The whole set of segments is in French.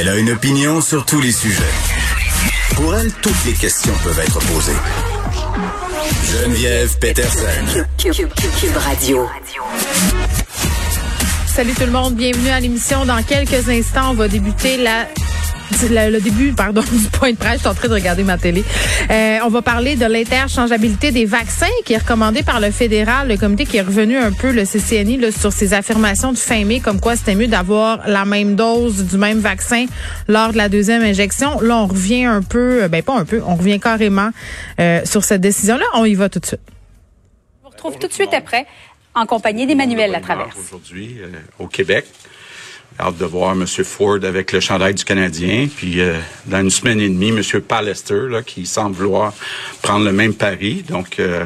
Elle a une opinion sur tous les sujets. Pour elle, toutes les questions peuvent être posées. Geneviève Peterson. Cube Radio. Salut tout le monde, bienvenue à l'émission. Dans quelques instants, on va débuter la le, le, début, pardon, du point de presse. Je suis en train de regarder ma télé. Euh, on va parler de l'interchangeabilité des vaccins qui est recommandée par le fédéral, le comité qui est revenu un peu, le CCNI, là, sur ses affirmations de fin mai, comme quoi c'était mieux d'avoir la même dose du même vaccin lors de la deuxième injection. Là, on revient un peu, ben pas un peu, on revient carrément euh, sur cette décision-là. On y va tout de suite. On vous retrouve tout de suite après en compagnie d'Emmanuel Latraverse. Aujourd'hui, euh, au Québec, hâte de voir M. Ford avec le chandail du Canadien. Puis euh, dans une semaine et demie, M. Pallister, là, qui semble vouloir prendre le même pari. Donc, euh,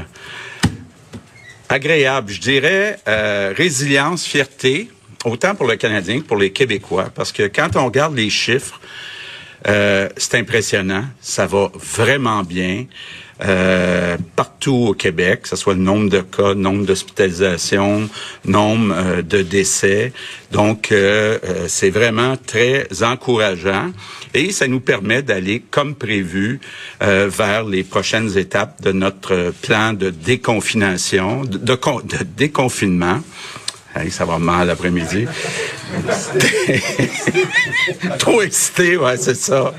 agréable, je dirais, euh, résilience, fierté, autant pour le Canadien que pour les Québécois. Parce que quand on regarde les chiffres, c'est impressionnant. Ça va vraiment bien. Euh, partout au Québec, que ce soit le nombre de cas, nombre d'hospitalisations, nombre euh, de décès. Donc, euh, c'est vraiment très encourageant et ça nous permet d'aller, comme prévu, vers les prochaines étapes de notre plan de déconfination, de déconfinement. Hey, ça va mal l'après-midi. Trop excité, ouais, c'est ça.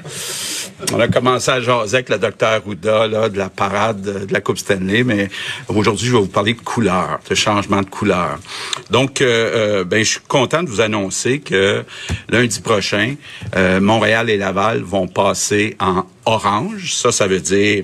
On a commencé à jaser avec le docteur Ouda là, de la parade de la Coupe Stanley, mais aujourd'hui, je vais vous parler de couleur, de changement de couleur. Donc, euh, euh, ben, je suis content de vous annoncer que lundi prochain, euh, Montréal et Laval vont passer en orange. Ça, ça veut dire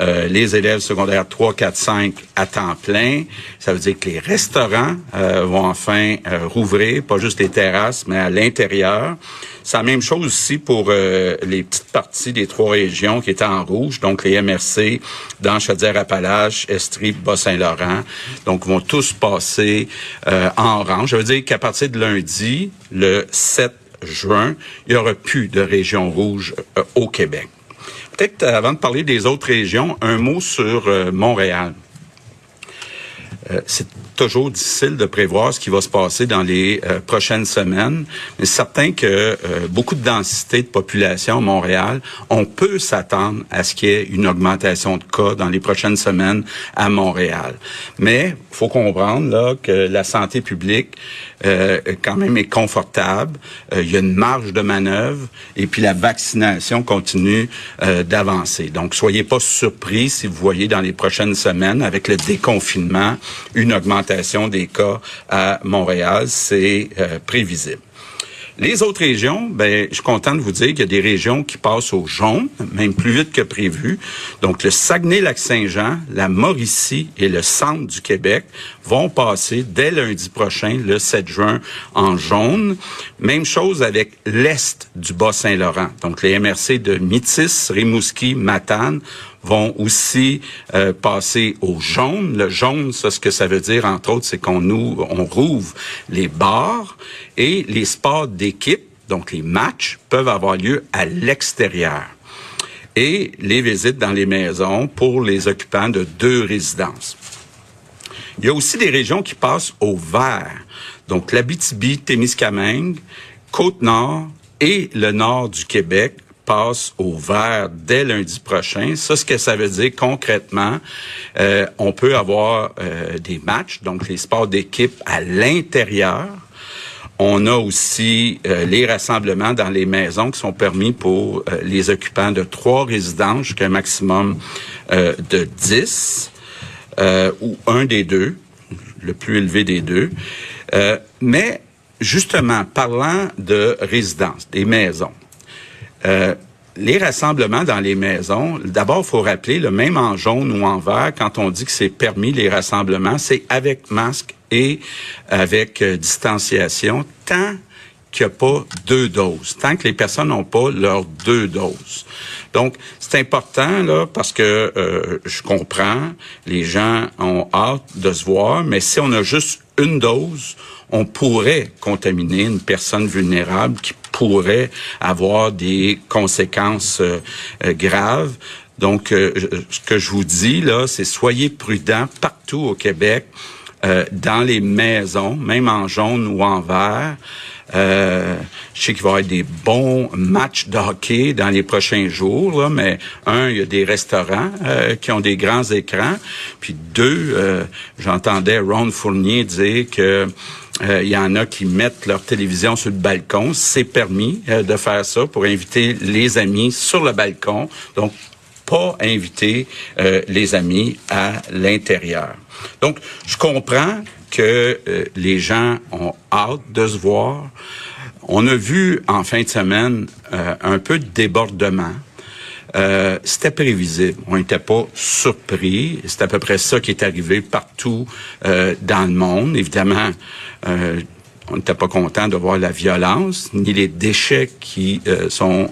euh, les élèves secondaires 3, 4, 5 à temps plein. Ça veut dire que les restaurants euh, vont enfin euh, rouvrir, pas juste les terrasses, mais à l'intérieur. C'est la même chose aussi pour les petites parties des trois régions qui étaient en rouge, donc les MRC dans Chaudière-Appalaches, Estrie, Bas-Saint-Laurent. Donc, vont tous passer en orange. Ça veut dire qu'à partir de lundi, le 7 juin, il y aura plus de région rouge au Québec peut-être, euh, avant de parler des autres régions, un mot sur euh, Montréal. Euh, c'est toujours difficile de prévoir ce qui va se passer dans les prochaines semaines, mais c'est certain que beaucoup de densité de population à Montréal, on peut s'attendre à ce qu'il y ait une augmentation de cas dans les prochaines semaines à Montréal. Mais faut comprendre là que la santé publique euh, quand même est confortable. Euh, il y a une marge de manœuvre et puis la vaccination continue euh, d'avancer. Donc, soyez pas surpris si vous voyez dans les prochaines semaines, avec le déconfinement, une augmentation des cas à Montréal. C'est prévisible. Les autres régions, ben, je suis content de vous dire qu'il y a des régions qui passent au jaune, même plus vite que prévu. Donc, le Saguenay-Lac-Saint-Jean, la Mauricie et le centre du Québec vont passer dès lundi prochain, le 7 juin, en jaune. Même chose avec l'est du Bas-Saint-Laurent. Donc, les MRC de Métis, Rimouski, Matane vont aussi euh, passer au jaune. Le jaune, ça, ce que ça veut dire, entre autres, c'est qu'on nous, on rouvre les bars et les sports d'équipe, donc les matchs, peuvent avoir lieu à l'extérieur. Et les visites dans les maisons pour les occupants de deux résidences. Il y a aussi des régions qui passent au vert. Donc, l'Abitibi, Témiscamingue, Côte-Nord et le nord du Québec passe au vert dès lundi prochain. Ça, ce que ça veut dire concrètement, euh, on peut avoir euh, des matchs, donc les sports d'équipe à l'intérieur. On a aussi euh, les rassemblements dans les maisons qui sont permis pour les occupants de trois résidences jusqu'à un maximum de 10 ou un des deux, le plus élevé des deux. mais justement, parlant de résidences, des maisons, euh, les rassemblements dans les maisons, d'abord, faut rappeler, le même en jaune ou en vert, quand on dit que c'est permis les rassemblements, c'est avec masque et avec euh, distanciation, tant qu'il n'y a pas deux doses, tant que les personnes n'ont pas leurs deux doses. Donc, c'est important, là, parce que euh, je comprends, les gens ont hâte de se voir, mais si on a juste une dose, on pourrait contaminer une personne vulnérable qui pourrait avoir des conséquences euh, euh, graves. Donc, euh, ce que je vous dis là, c'est soyez prudents partout au Québec, dans les maisons, même en jaune ou en vert. Euh, je sais qu'il va y avoir des bons matchs de hockey dans les prochains jours, là, mais un, il y a des restaurants euh, qui ont des grands écrans. Puis deux, euh, j'entendais Ron Fournier dire que euh, il y en a qui mettent leur télévision sur le balcon. C'est permis de faire ça pour inviter les amis sur le balcon. Donc, pas inviter les amis à l'intérieur. Donc, je comprends que les gens ont hâte de se voir. On a vu en fin de semaine euh, un peu de débordement. Euh, c'était prévisible. On n'était pas surpris. C'est à peu près ça qui est arrivé partout euh, dans le monde. Évidemment, on n'était pas content de voir la violence ni les déchets qui sont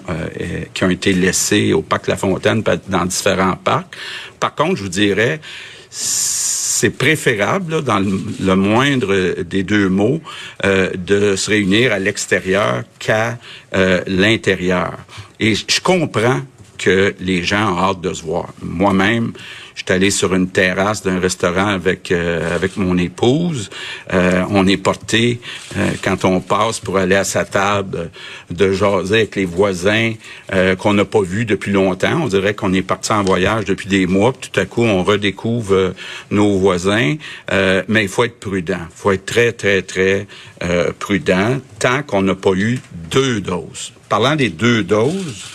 qui ont été laissés au parc La Fontaine dans différents parcs. Par contre, je vous dirais c'est préférable, dans le, moindre des deux mots, euh, de se réunir à l'extérieur qu'à euh, l'intérieur. Et je comprends que les gens ont hâte de se voir. Moi-même, J'étais allé sur une terrasse d'un restaurant avec euh, avec mon épouse. Euh, on est porté euh, quand on passe pour aller à sa table de jaser avec les voisins qu'on n'a pas vus depuis longtemps. On dirait qu'on est parti en voyage depuis des mois. Puis tout à coup, on redécouvre nos voisins. mais il faut être prudent. Il faut être très très très prudent tant qu'on n'a pas eu deux doses. Parlant des deux doses.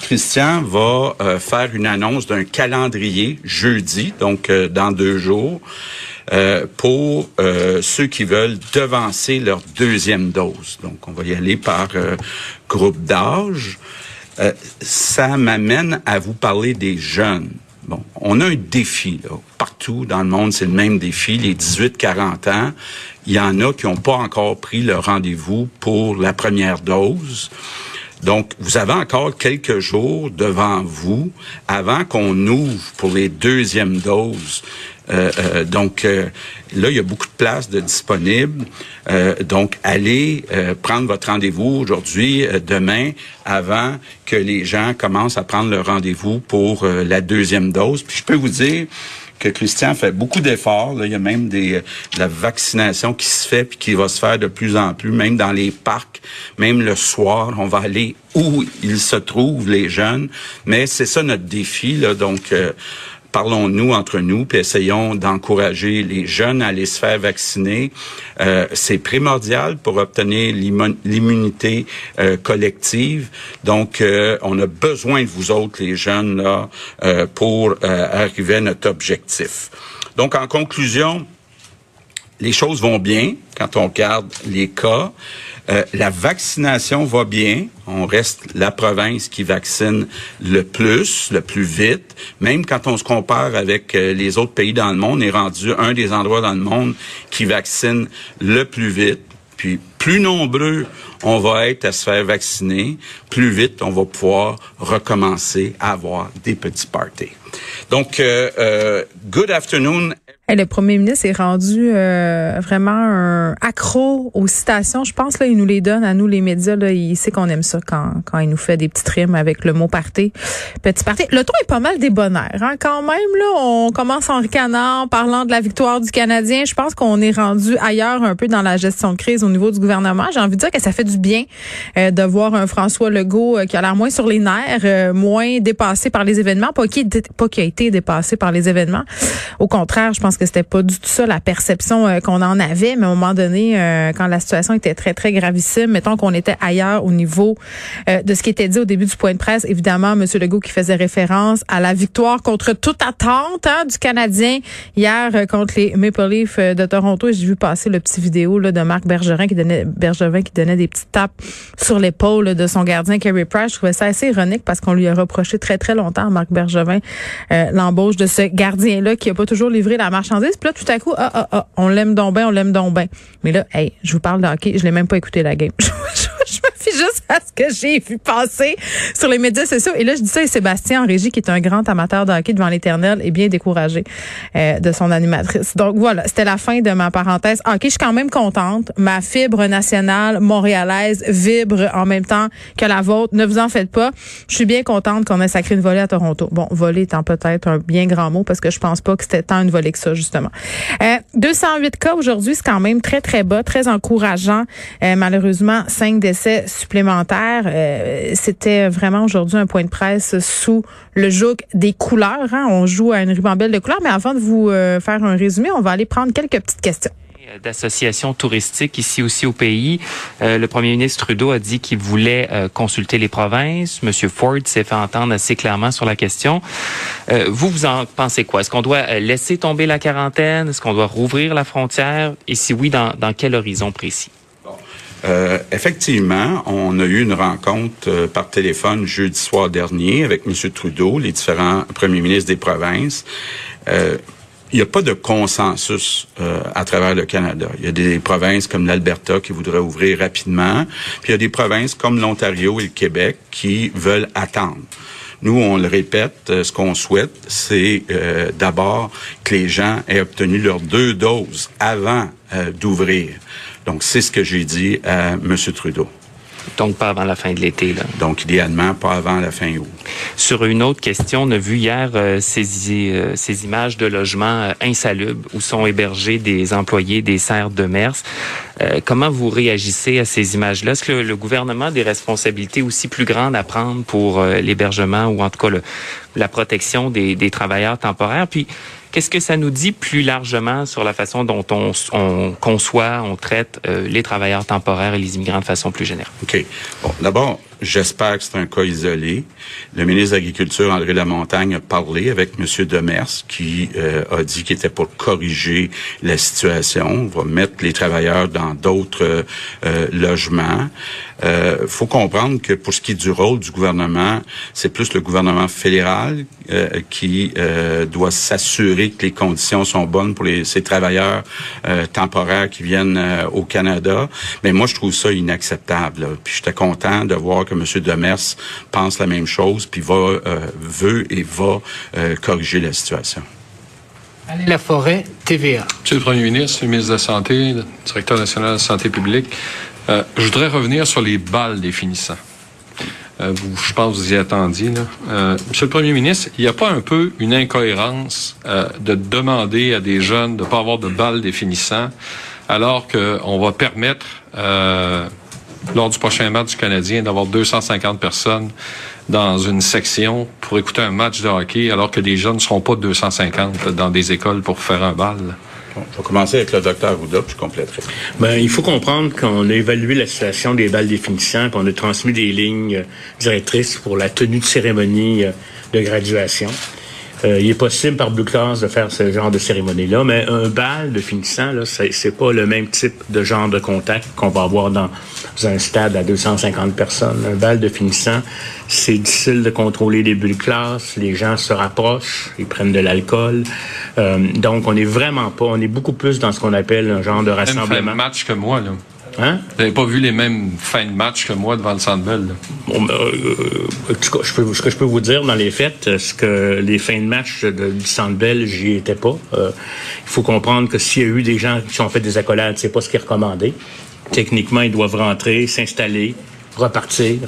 Christian va euh, faire une annonce d'un calendrier jeudi, donc euh, dans deux jours, euh, pour ceux qui veulent devancer leur deuxième dose. Donc, on va y aller par groupe d'âge. ça m'amène à vous parler des jeunes. Bon, on a un défi là. partout dans le monde, c'est le même défi. Les 18-40 ans, il y en a qui n'ont pas encore pris le rendez-vous pour la première dose. Donc, vous avez encore quelques jours devant vous avant qu'on ouvre pour les deuxièmes doses. Euh, euh, donc euh, là, il y a beaucoup de places de disponibles. donc, allez prendre votre rendez-vous aujourd'hui, demain, avant que les gens commencent à prendre leur rendez-vous pour la deuxième dose. Puis je peux vous dire, que Christian fait beaucoup d'efforts. Il y a même des, de la vaccination qui se fait puis qui va se faire de plus en plus, même dans les parcs, même le soir, on va aller où ils se trouvent, les jeunes. Mais c'est ça notre défi. Là, donc, euh, parlons-nous entre nous, puis essayons d'encourager les jeunes à aller faire vacciner. Euh, c'est primordial pour obtenir l'immunité euh, collective. Donc, euh, on a besoin de vous autres, les jeunes, là, pour arriver à notre objectif. Donc, en conclusion, les choses vont bien quand on regarde les cas. Euh, la vaccination va bien. On reste la province qui vaccine le plus, le plus vite. Même quand on se compare avec euh, les autres pays dans le monde, on est rendu un des endroits dans le monde qui vaccine le plus vite. Puis plus nombreux on va être à se faire vacciner, plus vite on va pouvoir recommencer à avoir des petits parties. Donc, euh, good afternoon le premier ministre est rendu euh, vraiment un accro aux citations. Je pense là, il nous les donne à nous les médias. Là, il sait qu'on aime ça quand, quand il nous fait des petites rimes avec le mot parté. Petit parté. Le ton est pas mal débonnaire. Hein? Quand même, là, on commence en ricanant, parlant de la victoire du Canadien. Je pense qu'on est rendu ailleurs un peu dans la gestion de crise au niveau du gouvernement. J'ai envie de dire que ça fait du bien euh, de voir un François Legault euh, qui a l'air moins sur les nerfs, moins dépassé par les événements, pas qui, pas qui a été dépassé par les événements. Au contraire, je pense que c'était pas du tout ça la perception euh, qu'on en avait, mais à un moment donné, euh, quand la situation était très, très gravissime, mettons qu'on était ailleurs au niveau euh, de ce qui était dit au début du point de presse, évidemment, M. Legault qui faisait référence à la victoire contre toute attente hein, du Canadien hier contre les Maple Leafs de Toronto. J'ai vu passer le petit vidéo là, de Marc Bergerin qui donnait Bergevin qui donnait des petites tapes sur l'épaule de son gardien Kerry Price. Je trouvais ça assez ironique parce qu'on lui a reproché très, très longtemps Marc Bergevin l'embauche de ce gardien-là qui a pas toujours livré la marche puis là, tout à coup, ah, ah, ah, on l'aime donc bien, on l'aime donc bien. Mais là, hey, je vous parle de hockey, je l'ai même pas écouté la game. Juste parce que j'ai vu passer sur les médias sociaux. Et là, je dis ça et Sébastien en régie, qui est un grand amateur de hockey devant l'éternel, est bien découragé euh, de son animatrice. Donc voilà, c'était la fin de ma parenthèse. Ok, je suis quand même contente. Ma fibre nationale montréalaise vibre en même temps que la vôtre. Ne vous en faites pas. Je suis bien contente qu'on ait sacré une volée à Toronto. Bon, volée étant peut-être un bien grand mot parce que je pense pas que c'était tant une volée que ça, justement. Euh, 208 cas aujourd'hui, c'est quand même très, très bas, très encourageant. Euh, malheureusement, cinq décès supplémentaires. Euh, c'était vraiment aujourd'hui un point de presse sous le joug des couleurs. Hein. On joue à une ribambelle de couleurs, mais avant de vous euh, faire un résumé, on va aller prendre quelques petites questions d'associations touristiques ici aussi au pays. Euh, le premier ministre Trudeau a dit qu'il voulait euh, consulter les provinces. Monsieur Ford s'est fait entendre assez clairement sur la question. Euh, vous, vous en pensez quoi? Est-ce qu'on doit laisser tomber la quarantaine? Est-ce qu'on doit rouvrir la frontière? Et si oui, dans, dans quel horizon précis? Euh, effectivement, on a eu une rencontre euh, par téléphone jeudi soir dernier avec M. Trudeau, les différents premiers ministres des provinces. Euh, il n'y a pas de consensus à travers le Canada. Il y a des provinces comme l'Alberta qui voudraient ouvrir rapidement, puis il y a des provinces comme l'Ontario et le Québec qui veulent attendre. Nous, on le répète, ce qu'on souhaite, c'est d'abord que les gens aient obtenu leurs deux doses avant d'ouvrir. Donc, c'est ce que j'ai dit à M. Trudeau. Donc, pas avant la fin de l'été. Là. Donc, idéalement, pas avant la fin août. Sur une autre question, on a vu hier euh, ces, euh, ces, images de logements euh, insalubres où sont hébergés des employés des serres de Mers. comment vous réagissez à ces images-là? Est-ce que le, gouvernement a des responsabilités aussi plus grandes à prendre pour l'hébergement ou en tout cas le, la protection des, des travailleurs temporaires? Puis, Qu'est-ce que ça nous dit plus largement sur la façon dont on, on conçoit, on traite euh, les travailleurs temporaires et les immigrants de façon plus générale? OK. Bon, d'abord, J'espère que c'est un cas isolé. Le ministre de l'Agriculture, André Lamontagne, a parlé avec M. Demers, qui euh, a dit qu'il était pour corriger la situation. On va mettre les travailleurs dans d'autres euh, logements. Il euh, faut comprendre que pour ce qui est du rôle du gouvernement, c'est plus le gouvernement fédéral qui doit s'assurer que les conditions sont bonnes pour les, ces travailleurs temporaires qui viennent au Canada. Mais moi, je trouve ça inacceptable. Puis j'étais content de voir que M. Demers pense la même chose, puis va, euh, veut et va euh, corriger la situation. La forêt, TVA. Monsieur le Premier ministre, le ministre de la Santé, le directeur national de la santé publique, euh, je voudrais revenir sur les balles définissants. vous, je pense que vous y attendiez. Là. Monsieur le Premier ministre, il n'y a pas un peu une incohérence de demander à des jeunes de ne pas avoir de balles définissants alors qu'on va permettre lors du prochain match du Canadien d'avoir 250 personnes dans une section pour écouter un match de hockey alors que des jeunes ne seront pas 250 dans des écoles pour faire un bal. Je vais commencer avec le docteur Rouda, puis je compléterai. Ben, il faut comprendre qu'on a évalué la situation des balles définissants, puis on a transmis des lignes directrices pour la tenue de cérémonie euh, de graduation. Euh, il est possible par Blue Class de faire ce genre de cérémonie-là, mais un bal de finissant, là, c'est, pas le même type de genre de contact qu'on va avoir dans un stade à 250 personnes. Un bal de finissant, c'est difficile de contrôler les bulles classe, les gens se rapprochent, ils prennent de l'alcool. Euh, donc, on est vraiment pas, on est beaucoup plus dans ce qu'on appelle un genre de rassemblement. Même match que moi, là. Hein? Vous n'avez pas vu les mêmes fins de match que moi devant le Centre Bell. Bon, ben, euh, je peux, ce que je peux vous dire dans les faits, c'est que les fins de match de, du Centre Bell, j'y étais pas. Euh, il faut comprendre que s'il y a eu des gens qui ont fait des accolades, c'est pas ce qui est recommandé. Techniquement, ils doivent rentrer, s'installer, repartir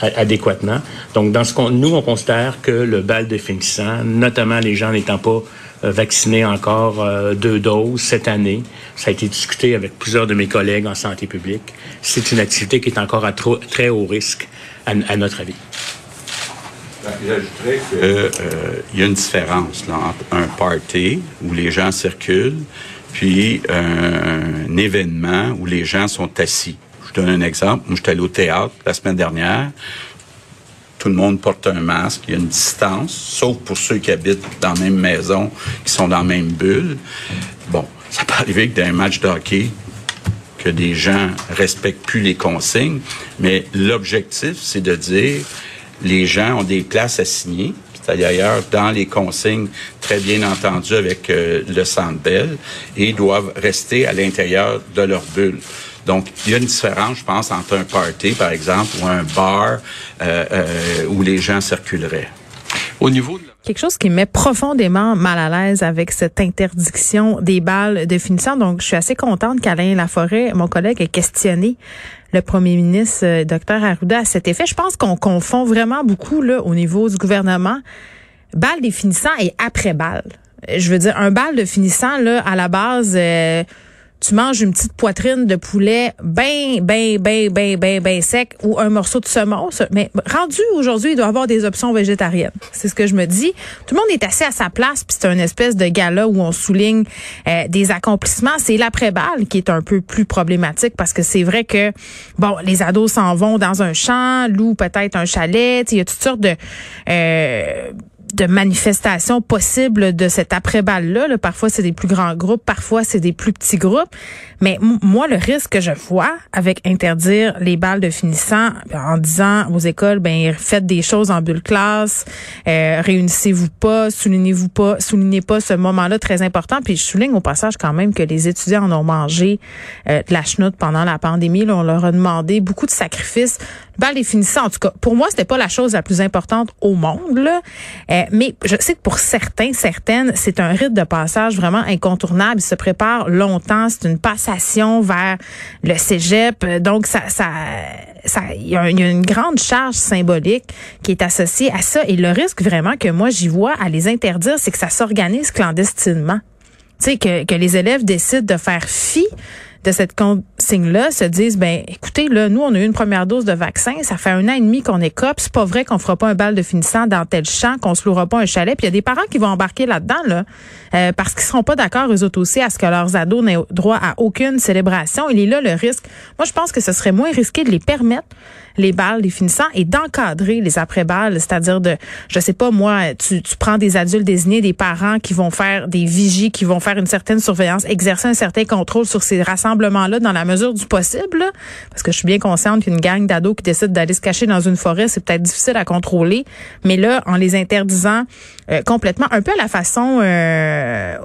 adéquatement. Donc, dans ce qu'on, nous, on considère que le bal de finissant, notamment les gens n'étant pas euh, vaccinés encore euh, deux doses cette année. Ça a été discuté avec plusieurs de mes collègues en santé publique. C'est une activité qui est encore à trop, très haut risque, à, notre avis. J'ajouterais qu'il euh, y a une différence entre un party où les gens circulent, puis un, un événement où les gens sont assis. Je donne un exemple. Moi, j'étais allé au théâtre la semaine dernière tout le monde porte un masque, il y a une distance, sauf pour ceux qui habitent dans la même maison, qui sont dans la même bulle. Bon, ça peut arriver que dans un match de que des gens respectent plus les consignes, mais l'objectif, c'est de dire les gens ont des places assignées, c'est d'ailleurs dans les consignes très bien entendues avec euh, le Centre Bell, et doivent rester à l'intérieur de leur bulle. Donc, il y a une différence, je pense, entre un party, par exemple, ou un bar euh, euh, où les gens circuleraient. Au niveau de Quelque chose qui me met profondément mal à l'aise avec cette interdiction des balles de finissant. Donc, je suis assez contente qu'Alain Laforêt, mon collègue, ait questionné le premier ministre, euh, Dr Arruda, à cet effet. Je pense qu'on confond vraiment beaucoup là, au niveau du gouvernement balle des finissants et après-balle. Je veux dire, un bal de finissant, là, à la base... euh, tu manges une petite poitrine de poulet ben, ben, ben, ben, ben, ben sec ou un morceau de saumon. Mais rendu aujourd'hui, il doit y avoir des options végétariennes. C'est ce que je me dis. Tout le monde est assis à sa place, puis c'est un espèce de gala où on souligne euh, des accomplissements. C'est l'après-balle qui est un peu plus problématique parce que c'est vrai que, bon, les ados s'en vont dans un champ, louent peut-être un chalet. Il y a toutes sortes de... euh, de manifestations possibles de cet après-balle-là. là. Parfois, c'est des plus grands groupes, parfois, c'est des plus petits groupes. Mais moi, le risque que je vois avec interdire les balles de finissants en disant aux écoles, ben faites des choses en bulle classe, euh, réunissez-vous pas, soulignez-vous pas, soulignez pas ce moment-là très important. Puis je souligne au passage quand même que les étudiants en ont mangé euh, de la chenoute pendant la pandémie. Là, on leur a demandé beaucoup de sacrifices. Balle des finissants, en tout cas, pour moi, c'était pas la chose la plus importante au monde. Là. Euh, mais je sais que pour certains, certaines, c'est un rite de passage vraiment incontournable. Ils se préparent longtemps. C'est une passation vers le cégep. Donc, ça, ça, ça, il y a une grande charge symbolique qui est associée à ça. Et le risque vraiment que moi j'y vois à les interdire, c'est que ça s'organise clandestinement. Tu sais, que, que les élèves décident de faire fi de cette se disent, ben, écoutez, là, nous, on a eu une première dose de vaccin, ça fait un an et demi qu'on est cop, c'est pas vrai qu'on fera pas un bal de finissant dans tel champ, qu'on se louera pas un chalet, puis il y a des parents qui vont embarquer là-dedans, là, euh, parce qu'ils seront pas d'accord, eux autres aussi, à ce que leurs ados n'aient droit à aucune célébration. Il est là le risque. Moi, je pense que ce serait moins risqué de les permettre les balles, les finissants, et d'encadrer les après-balles, c'est-à-dire de, je sais pas moi, tu, tu prends des adultes désignés, des parents qui vont faire des vigies, qui vont faire une certaine surveillance, exercer un certain contrôle sur ces rassemblements-là dans la mesure du possible, parce que je suis bien consciente qu'une gang d'ados qui décide d'aller se cacher dans une forêt, c'est peut-être difficile à contrôler, mais là, en les interdisant euh, complètement, un peu à la façon euh,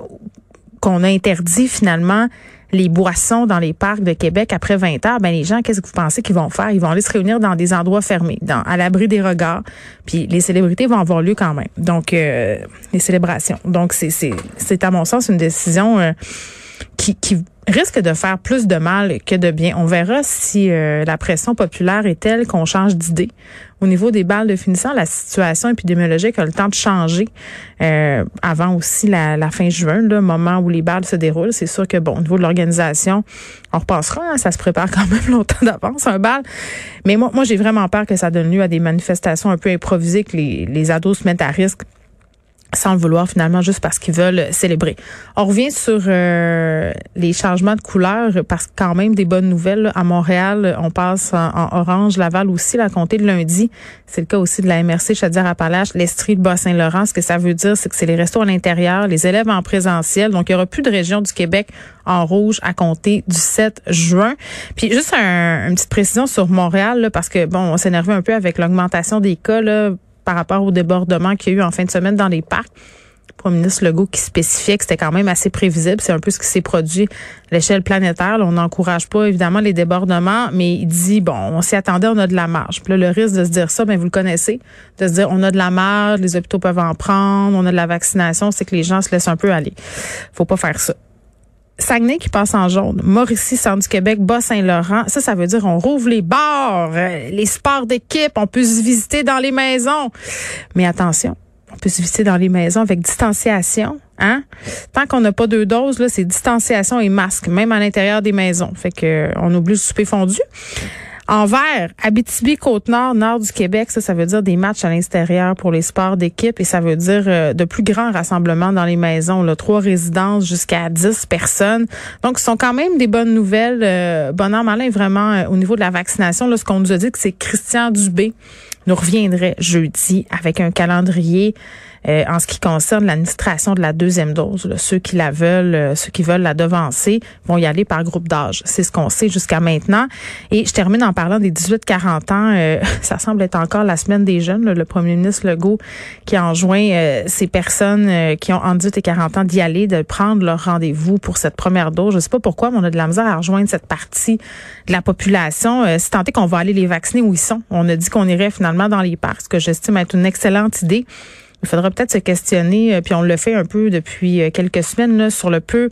qu'on a interdit finalement les boissons dans les parcs de Québec après 20 heures, ben les gens, qu'est-ce que vous pensez qu'ils vont faire? Ils vont aller se réunir dans des endroits fermés, dans, à l'abri des regards. Puis les célébrités vont avoir lieu quand même. Donc, euh, les célébrations. Donc, c'est, c'est, c'est à mon sens une décision euh, qui, qui risque de faire plus de mal que de bien. On verra si euh, la pression populaire est telle qu'on change d'idée. Au niveau des balles de finissant, la situation épidémiologique a le temps de changer euh, avant aussi la, fin juin, le moment où les balles se déroulent. C'est sûr que, bon, au niveau de l'organisation, on repassera. hein, ça se prépare quand même longtemps d'avance, un bal. Mais moi, moi j'ai vraiment peur que ça donne lieu à des manifestations un peu improvisées, que les, les ados se mettent à risque sans le vouloir finalement juste parce qu'ils veulent célébrer. On revient sur euh, les changements de couleur parce que quand même des bonnes nouvelles là. à Montréal, on passe en, orange, Laval aussi la compter de lundi. C'est le cas aussi de la MRC Chaudière-Appalaches, l'Estrie de Bas-Saint-Laurent. Ce que ça veut dire, c'est que c'est les restos à l'intérieur, les élèves en présentiel. Donc il y aura plus de région du Québec en rouge à compter du 7 juin. Puis juste un- une petite précision sur Montréal là, parce que bon, on s'énervait un peu avec l'augmentation des cas là par rapport au débordement qu'il y a eu en fin de semaine dans les parcs. Le premier ministre Legault qui spécifiait que c'était quand même assez prévisible. C'est un peu ce qui s'est produit à l'échelle planétaire. On n'encourage pas évidemment les débordements, mais il dit, bon, on s'y attendait, on a de la marge. Puis là, le risque de se dire ça, ben vous le connaissez, de se dire on a de la marge, les hôpitaux peuvent en prendre, on a de la vaccination, c'est que les gens se laissent un peu aller. Faut pas faire ça. Saguenay qui passe en jaune, Mauricie, Centre du Québec, Bas-Saint-Laurent. Ça, ça veut dire on rouvre les bars, euh, les sports d'équipe, on peut se visiter dans les maisons. Mais attention, on peut se visiter dans les maisons avec distanciation. Hein? Tant qu'on n'a pas deux doses, là, c'est distanciation et masque, même à l'intérieur des maisons. Fait que euh, on oublie le souper fondu. En vert, Abitibi, Côte-Nord, Nord du Québec, ça, ça veut dire des matchs à l'extérieur pour les sports d'équipe et ça veut dire euh, de plus grands rassemblements dans les maisons, là, trois résidences jusqu'à 10 personnes. Donc, ce sont quand même des bonnes nouvelles. Euh, bon vraiment, euh, au niveau de la vaccination, là, ce qu'on nous a dit, que c'est Christian Dubé nous reviendrait jeudi avec un calendrier euh, en ce qui concerne l'administration de la deuxième dose. Ceux qui la veulent, euh, ceux qui veulent la devancer, vont y aller par groupe d'âge. C'est ce qu'on sait jusqu'à maintenant. Et je termine en parlant des 18-40 ans. Euh, ça semble être encore la semaine des jeunes. Le premier ministre Legault qui enjoint ces personnes qui ont entre 18 et 40 ans d'y aller, de prendre leur rendez-vous pour cette première dose. Je sais pas pourquoi, mais on a de la misère à rejoindre cette partie de la population. c'est tant est qu'on va aller les vacciner où ils sont. On a dit qu'on irait finalement dans les parcs, ce que j'estime être une excellente idée. Il faudra peut-être se questionner, euh, puis on le fait un peu depuis euh, quelques semaines, là, sur le peu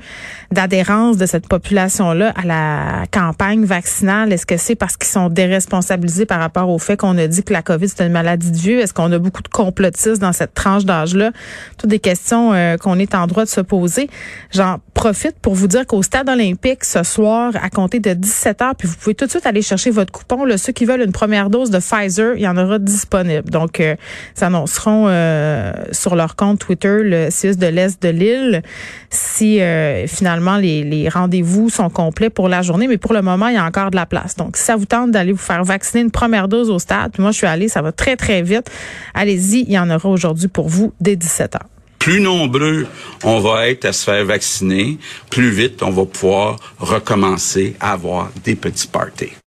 d'adhérence de cette population-là à la campagne vaccinale. Est-ce que c'est parce qu'ils sont déresponsabilisés par rapport au fait qu'on a dit que la COVID, c'est une maladie de vieux? Est-ce qu'on a beaucoup de complotistes dans cette tranche d'âge-là? Toutes des questions euh, qu'on est en droit de se poser. J'en profite pour vous dire qu'au stade olympique, ce soir, à compter de 17 heures, puis vous pouvez tout de suite aller chercher votre coupon. Là, ceux qui veulent une première dose de Pfizer, il y en aura disponible. Donc, euh, ça annonceront euh, sur leur compte Twitter, le CIUS de l'Est de l'île, si euh, finalement les, rendez-vous sont complets pour la journée. Mais pour le moment, il y a encore de la place. Donc, si ça vous tente d'aller vous faire vacciner une première dose au stade, moi, je suis allée, ça va très, très vite. Allez-y, il y en aura aujourd'hui pour vous dès 17 heures. Plus nombreux on va être à se faire vacciner, plus vite on va pouvoir recommencer à avoir des petits parties.